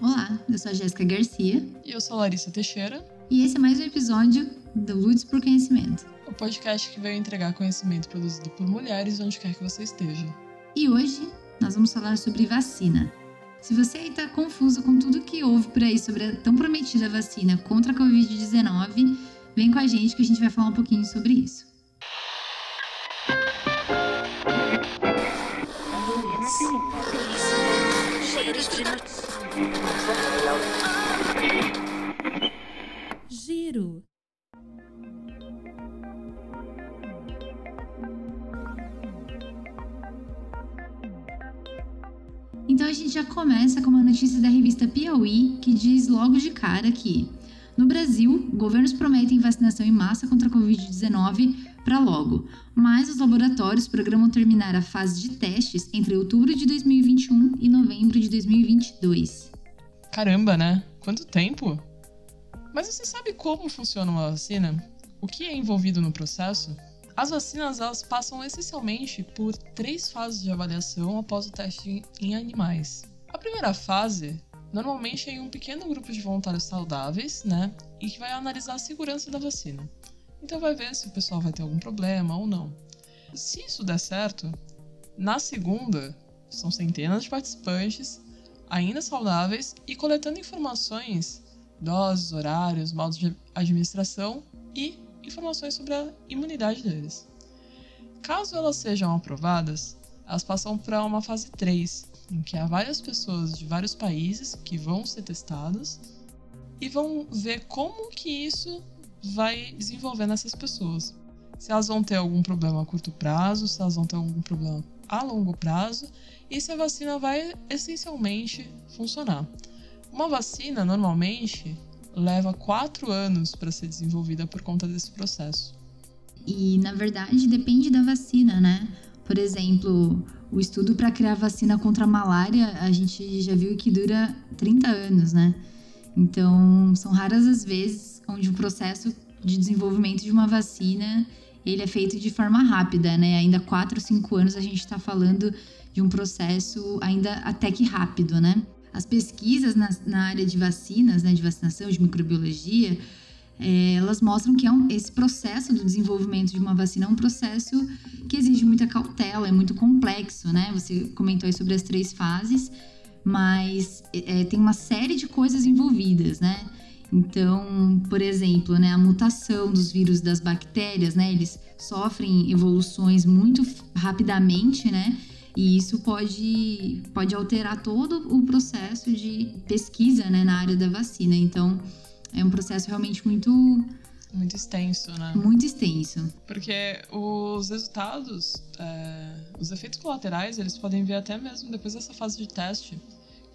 Olá, eu sou a Jéssica Garcia. E eu sou a Larissa Teixeira. E esse é mais um episódio do Lutes por Conhecimento. O podcast que veio entregar conhecimento produzido por mulheres onde quer que você esteja. E hoje nós vamos falar sobre vacina. Se você aí tá confuso com tudo que houve por aí sobre a tão prometida vacina contra a Covid-19, vem com a gente que a gente vai falar um pouquinho sobre isso. Giro. Então a gente já começa com uma notícia da revista Piauí que diz logo de cara que no Brasil, governos prometem vacinação em massa contra a Covid-19 para logo, mas os laboratórios programam terminar a fase de testes entre outubro de 2021 e novembro de 2022. Caramba, né? Quanto tempo? Mas você sabe como funciona uma vacina? O que é envolvido no processo? As vacinas elas passam essencialmente por três fases de avaliação após o teste em animais. A primeira fase normalmente em um pequeno grupo de voluntários saudáveis, né? E que vai analisar a segurança da vacina. Então vai ver se o pessoal vai ter algum problema ou não. Se isso der certo, na segunda, são centenas de participantes, ainda saudáveis, e coletando informações, doses, horários, modos de administração e informações sobre a imunidade deles. Caso elas sejam aprovadas, elas passam para uma fase 3, em que há várias pessoas de vários países que vão ser testadas e vão ver como que isso vai desenvolver nessas pessoas. Se elas vão ter algum problema a curto prazo, se elas vão ter algum problema a longo prazo e se a vacina vai essencialmente funcionar. Uma vacina normalmente leva quatro anos para ser desenvolvida por conta desse processo. E na verdade depende da vacina, né? Por exemplo, o estudo para criar vacina contra a malária, a gente já viu que dura 30 anos, né? Então, são raras as vezes onde o processo de desenvolvimento de uma vacina ele é feito de forma rápida, né? Ainda 4 ou 5 anos a gente está falando de um processo ainda até que rápido, né? As pesquisas na, na área de vacinas, né, de vacinação, de microbiologia, é, elas mostram que é um, esse processo do desenvolvimento de uma vacina é um processo que exige muita cautela, é muito complexo, né? Você comentou aí sobre as três fases, mas é, tem uma série de coisas envolvidas, né? Então, por exemplo, né, a mutação dos vírus das bactérias, né? Eles sofrem evoluções muito rapidamente, né? E isso pode, pode alterar todo o processo de pesquisa né, na área da vacina. Então, é um processo realmente muito muito extenso, né? Muito extenso. Porque os resultados, é, os efeitos colaterais, eles podem vir até mesmo depois dessa fase de teste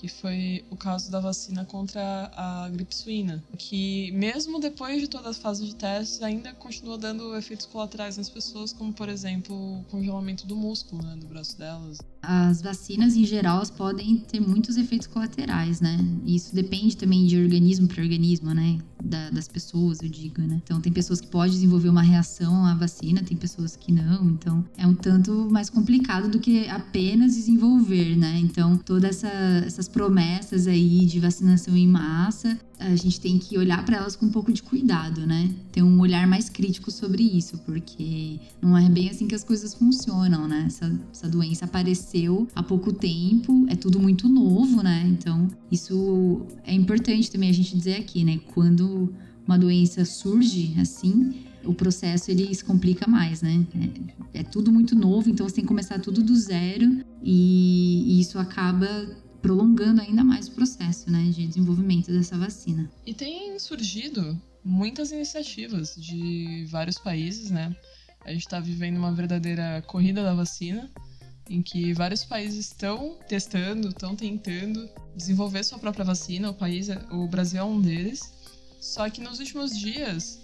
que foi o caso da vacina contra a gripe suína, que mesmo depois de toda a fase de testes ainda continua dando efeitos colaterais nas pessoas, como por exemplo o congelamento do músculo, né, do braço delas. As vacinas em geral podem ter muitos efeitos colaterais, né? Isso depende também de organismo para organismo, né? Da, das pessoas, eu digo, né? Então tem pessoas que podem desenvolver uma reação à vacina, tem pessoas que não. Então é um tanto mais complicado do que apenas desenvolver, né? Então todas essa, essas promessas aí de vacinação em massa, a gente tem que olhar para elas com um pouco de cuidado, né? Ter um olhar mais crítico sobre isso, porque não é bem assim que as coisas funcionam, né? Essa, essa doença apareceu há pouco tempo, é tudo muito novo, né? Então, isso é importante também a gente dizer aqui, né? Quando uma doença surge assim, o processo ele se complica mais, né? É, é, tudo muito novo, então você tem que começar tudo do zero e, e isso acaba prolongando ainda mais o processo né, de desenvolvimento dessa vacina. E tem surgido muitas iniciativas de vários países, né? A gente está vivendo uma verdadeira corrida da vacina, em que vários países estão testando, estão tentando desenvolver sua própria vacina. O país, o Brasil é um deles. Só que nos últimos dias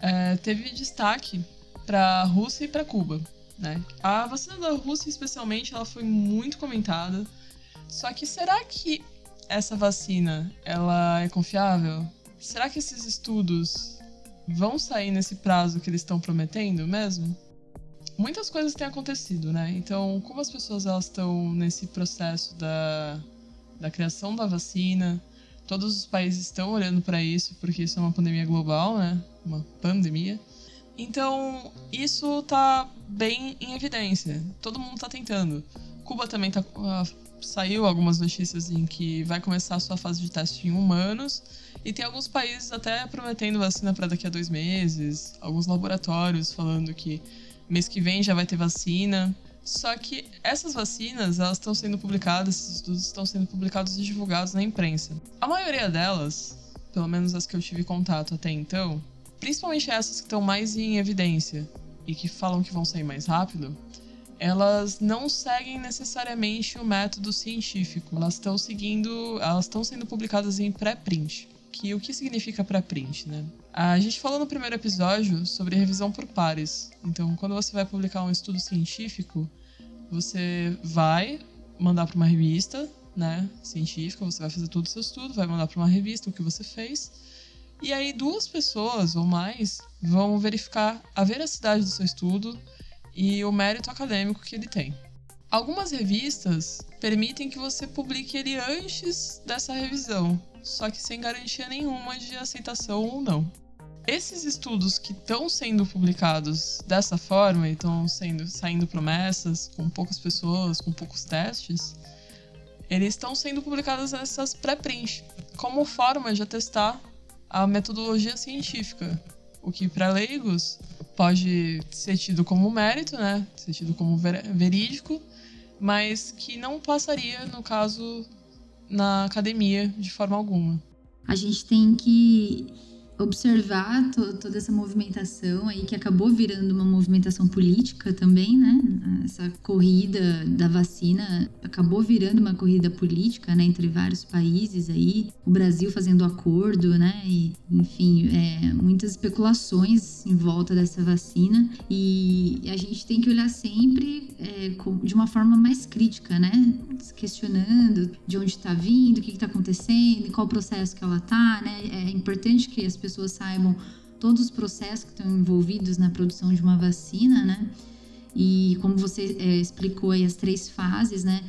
é, teve destaque para a Rússia e para Cuba. Né? A vacina da Rússia, especialmente, ela foi muito comentada só que será que essa vacina ela é confiável? Será que esses estudos vão sair nesse prazo que eles estão prometendo mesmo? Muitas coisas têm acontecido, né? Então, como as pessoas elas estão nesse processo da da criação da vacina. Todos os países estão olhando para isso, porque isso é uma pandemia global, né? Uma pandemia. Então, isso tá bem em evidência. Todo mundo tá tentando. Cuba também tá, uh, saiu algumas notícias em que vai começar a sua fase de teste em humanos. E tem alguns países até prometendo vacina para daqui a dois meses. Alguns laboratórios falando que mês que vem já vai ter vacina. Só que essas vacinas, elas estão sendo publicadas, esses estudos estão sendo publicados e divulgados na imprensa. A maioria delas, pelo menos as que eu tive contato até então, principalmente essas que estão mais em evidência e que falam que vão sair mais rápido, elas não seguem necessariamente o método científico. Elas estão seguindo, elas estão sendo publicadas em pré-print. Que o que significa pré-print, né? A gente falou no primeiro episódio sobre revisão por pares. Então, quando você vai publicar um estudo científico, você vai mandar para uma revista, né, científica, você vai fazer todo o seu estudo, vai mandar para uma revista o que você fez. E aí duas pessoas ou mais vão verificar a veracidade do seu estudo, e o mérito acadêmico que ele tem. Algumas revistas permitem que você publique ele antes dessa revisão, só que sem garantia nenhuma de aceitação ou não. Esses estudos que estão sendo publicados dessa forma e estão sendo saindo promessas com poucas pessoas, com poucos testes, eles estão sendo publicados nessas pré-print, como forma de atestar a metodologia científica, o que para leigos pode ser tido como mérito, né? Ser tido como verídico, mas que não passaria, no caso, na academia de forma alguma. A gente tem que observar to toda essa movimentação aí que acabou virando uma movimentação política também, né? Essa corrida da vacina acabou virando uma corrida política, né, entre vários países aí, o Brasil fazendo acordo, né? E, enfim, é, muitas especulações em volta dessa vacina e a gente tem que olhar sempre é, de uma forma mais crítica, né? Questionando de onde está vindo, o que está acontecendo, qual processo que ela está, né? É importante que as pessoas pessoas saibam todos os processos que estão envolvidos na produção de uma vacina, né? E como você é, explicou aí as três fases, né?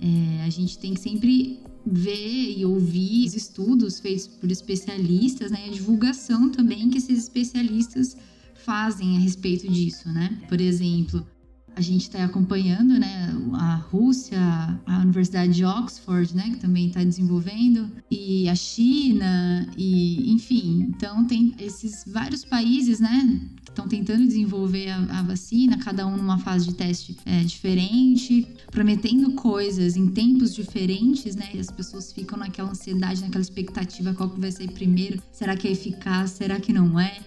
É, a gente tem que sempre ver e ouvir os estudos feitos por especialistas, né? E a divulgação também que esses especialistas fazem a respeito disso, né? Por exemplo, a gente está acompanhando, né, a Rússia, a Universidade de Oxford, né, que também está desenvolvendo, e a China, e enfim, então tem esses vários países, né, que estão tentando desenvolver a, a, vacina, cada um numa fase de teste é, diferente, prometendo coisas em tempos diferentes, né, e as pessoas ficam naquela ansiedade, naquela expectativa, qual que vai sair primeiro, será que é eficaz, será que não é?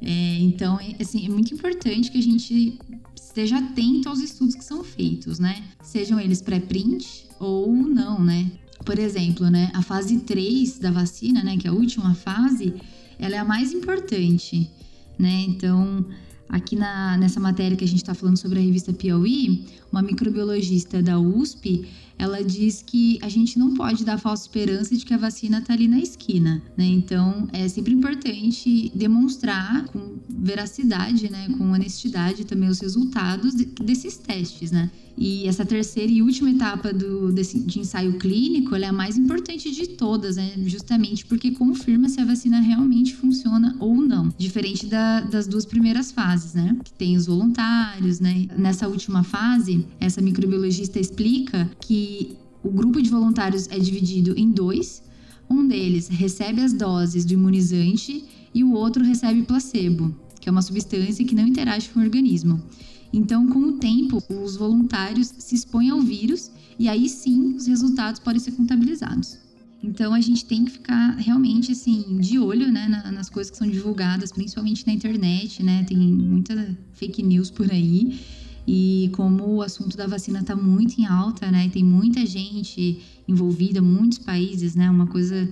É, então, é, assim, é muito importante que a gente esteja atento aos estudos que são feitos, né? Sejam eles pré-print ou não, né? Por exemplo, né, a fase 3 da vacina, né, que é a última fase, ela é a mais importante, né? Então, aqui na, nessa matéria que a gente está falando sobre a revista Piauí, uma microbiologista da USP, ela diz que a gente não pode dar falsa esperança de que a vacina está ali na esquina, né? Então é sempre importante demonstrar com veracidade, né, com honestidade também os resultados de, desses testes, né? E essa terceira e última etapa do, desse, de ensaio clínico é a mais importante de todas, né? justamente porque confirma se a vacina realmente funciona ou não. Diferente da, das duas primeiras fases, né? Que tem os voluntários, né? Nessa última fase, essa microbiologista explica que o grupo de voluntários é dividido em dois. Um deles recebe as doses do imunizante e o outro recebe placebo, que é uma substância que não interage com o organismo. Então, com o tempo, os voluntários se expõem ao vírus e aí sim os resultados podem ser contabilizados. Então a gente tem que ficar realmente assim de olho, né, nas coisas que são divulgadas, principalmente na internet, né? Tem muita fake news por aí. E como o assunto da vacina está muito em alta, né? Tem muita gente envolvida, muitos países, né? Uma coisa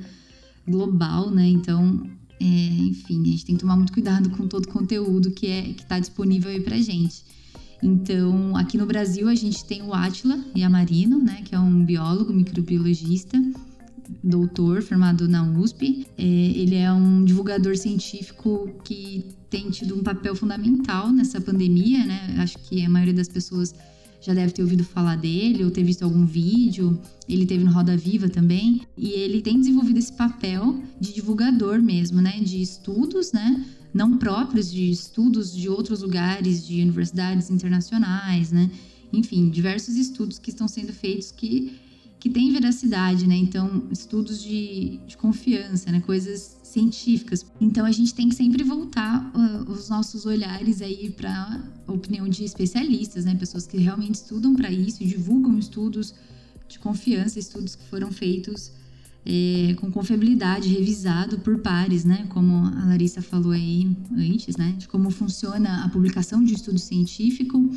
global, né? Então, é, enfim, a gente tem que tomar muito cuidado com todo o conteúdo que é que está disponível aí para gente. Então, aqui no Brasil, a gente tem o Átila Yamarino, né, que é um biólogo, microbiologista, doutor, formado na USP. É, ele é um divulgador científico que tem tido um papel fundamental nessa pandemia, né? Acho que a maioria das pessoas já deve ter ouvido falar dele ou ter visto algum vídeo. Ele teve no Roda Viva também. E ele tem desenvolvido esse papel de divulgador mesmo, né? De estudos, né? Não próprios, de estudos de outros lugares, de universidades internacionais, né? Enfim, diversos estudos que estão sendo feitos que, que têm veracidade, né? Então, estudos de, de confiança, né? Coisas científicas. Então a gente tem que sempre voltar uh, os nossos olhares aí para a opinião de especialistas, né, pessoas que realmente estudam para isso, divulgam estudos de confiança, estudos que foram feitos é, com confiabilidade, revisado por pares, né, como a Larissa falou aí antes, né, de como funciona a publicação de estudo científico.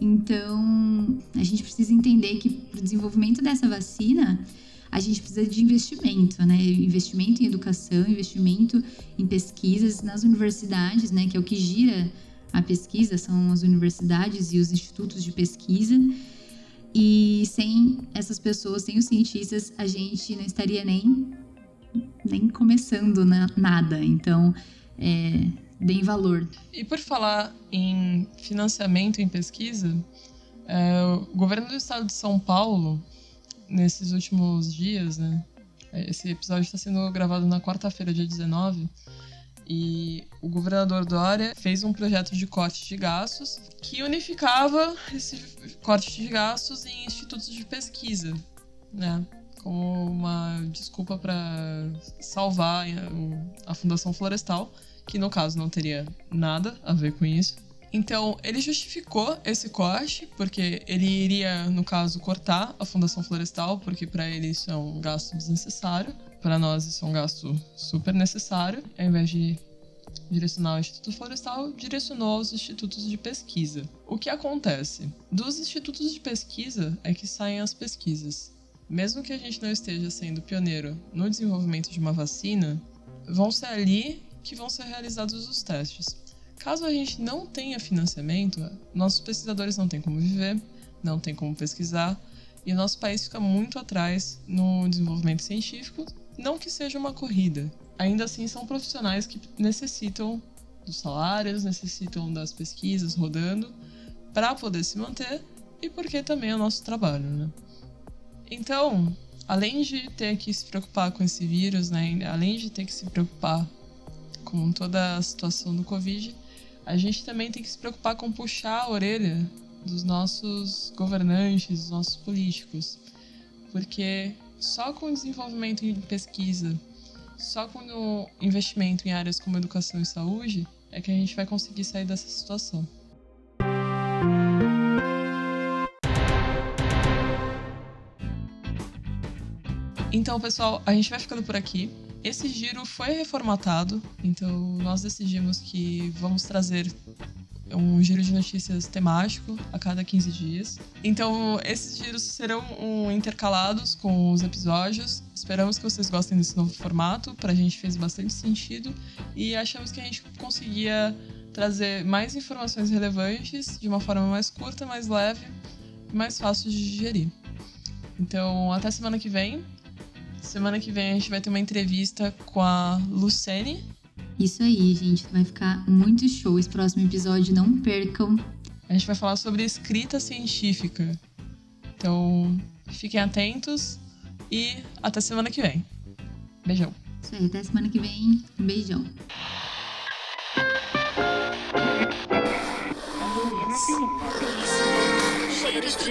Então, a gente precisa entender que para o desenvolvimento dessa vacina, a gente precisa de investimento, né? Investimento em educação, investimento em pesquisas nas universidades, né? Que é o que gira a pesquisa, são as universidades e os institutos de pesquisa. E sem essas pessoas, sem os cientistas, a gente não estaria nem, nem começando na, nada. Então, é, bem valor. E por falar em financiamento em pesquisa, é, o governo do estado de São Paulo nesses últimos dias, né? Esse episódio está sendo gravado na quarta-feira, dia 19. E o governador Dória fez um projeto de corte de gastos que unificava esse corte de gastos em institutos de pesquisa, né? Como uma desculpa para salvar a Fundação Florestal, que no caso não teria nada a ver com isso. Então, ele justificou esse corte, porque ele iria, no caso, cortar a Fundação Florestal, porque para ele isso é um gasto desnecessário. Para nós, isso é um gasto super necessário. Ao invés de direcionar ao Instituto Florestal, direcionou aos institutos de pesquisa. O que acontece? Dos institutos de pesquisa é que saem as pesquisas. Mesmo que a gente não esteja sendo pioneiro no desenvolvimento de uma vacina, vão ser ali que vão ser realizados os testes. Caso a gente não tenha financiamento, nossos pesquisadores não têm como viver, não têm como pesquisar, e o nosso país fica muito atrás no desenvolvimento científico, não que seja uma corrida. Ainda assim, são profissionais que necessitam dos salários, necessitam das pesquisas rodando para poder se manter e porque também é o nosso trabalho, né? Então, além de ter que se preocupar com esse vírus, né, além de ter que se preocupar com toda a situação do Covid, a gente também tem que se preocupar com puxar a orelha dos nossos governantes, dos nossos políticos. Porque só com o desenvolvimento em pesquisa, só com o investimento em áreas como educação e saúde, é que a gente vai conseguir sair dessa situação. Então, pessoal, a gente vai ficando por aqui. Esse giro foi reformatado, então nós decidimos que vamos trazer um giro de notícias temático a cada 15 dias. Então, esses giros serão um, intercalados com os episódios. Esperamos que vocês gostem desse novo formato. Para a gente fez bastante sentido e achamos que a gente conseguia trazer mais informações relevantes de uma forma mais curta, mais leve mais fácil de digerir. Então, até semana que vem. Semana que vem a gente vai ter uma entrevista com a Lucene. Isso aí, gente. Vai ficar muito show esse próximo episódio. Não percam. A gente vai falar sobre escrita científica. Então, fiquem atentos e até semana que vem. Beijão. Isso aí, até semana que vem. Um beijão. Cheiros de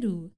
notícias.